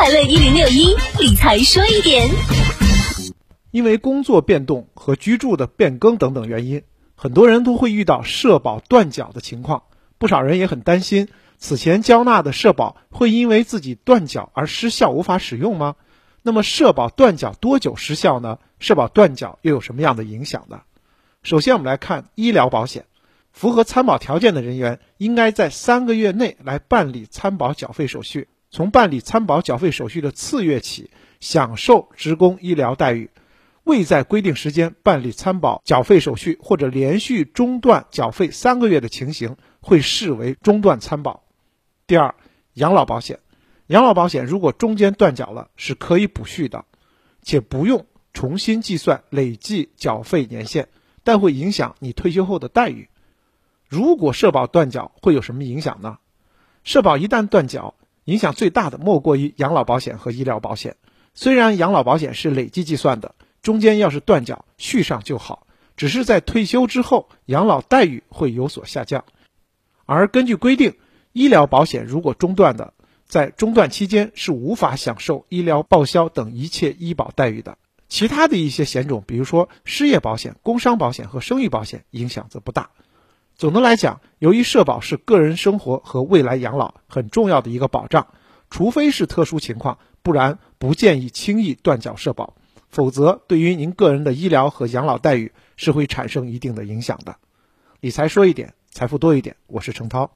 快乐一零六一理财说一点。因为工作变动和居住的变更等等原因，很多人都会遇到社保断缴的情况。不少人也很担心，此前交纳的社保会因为自己断缴而失效，无法使用吗？那么社保断缴多久失效呢？社保断缴又有什么样的影响呢？首先，我们来看医疗保险，符合参保条件的人员应该在三个月内来办理参保缴费手续，从办理参保缴费手续的次月起，享受职工医疗待遇。未在规定时间办理参保缴费手续或者连续中断缴费三个月的情形，会视为中断参保。第二，养老保险，养老保险如果中间断缴了，是可以补续的，且不用重新计算累计缴费年限，但会影响你退休后的待遇。如果社保断缴会有什么影响呢？社保一旦断缴，影响最大的莫过于养老保险和医疗保险。虽然养老保险是累计计算的。中间要是断缴续上就好，只是在退休之后养老待遇会有所下降。而根据规定，医疗保险如果中断的，在中断期间是无法享受医疗报销等一切医保待遇的。其他的一些险种，比如说失业保险、工伤保险和生育保险，影响则不大。总的来讲，由于社保是个人生活和未来养老很重要的一个保障，除非是特殊情况，不然不建议轻易断缴社保。否则，对于您个人的医疗和养老待遇是会产生一定的影响的。理财说一点，财富多一点。我是程涛。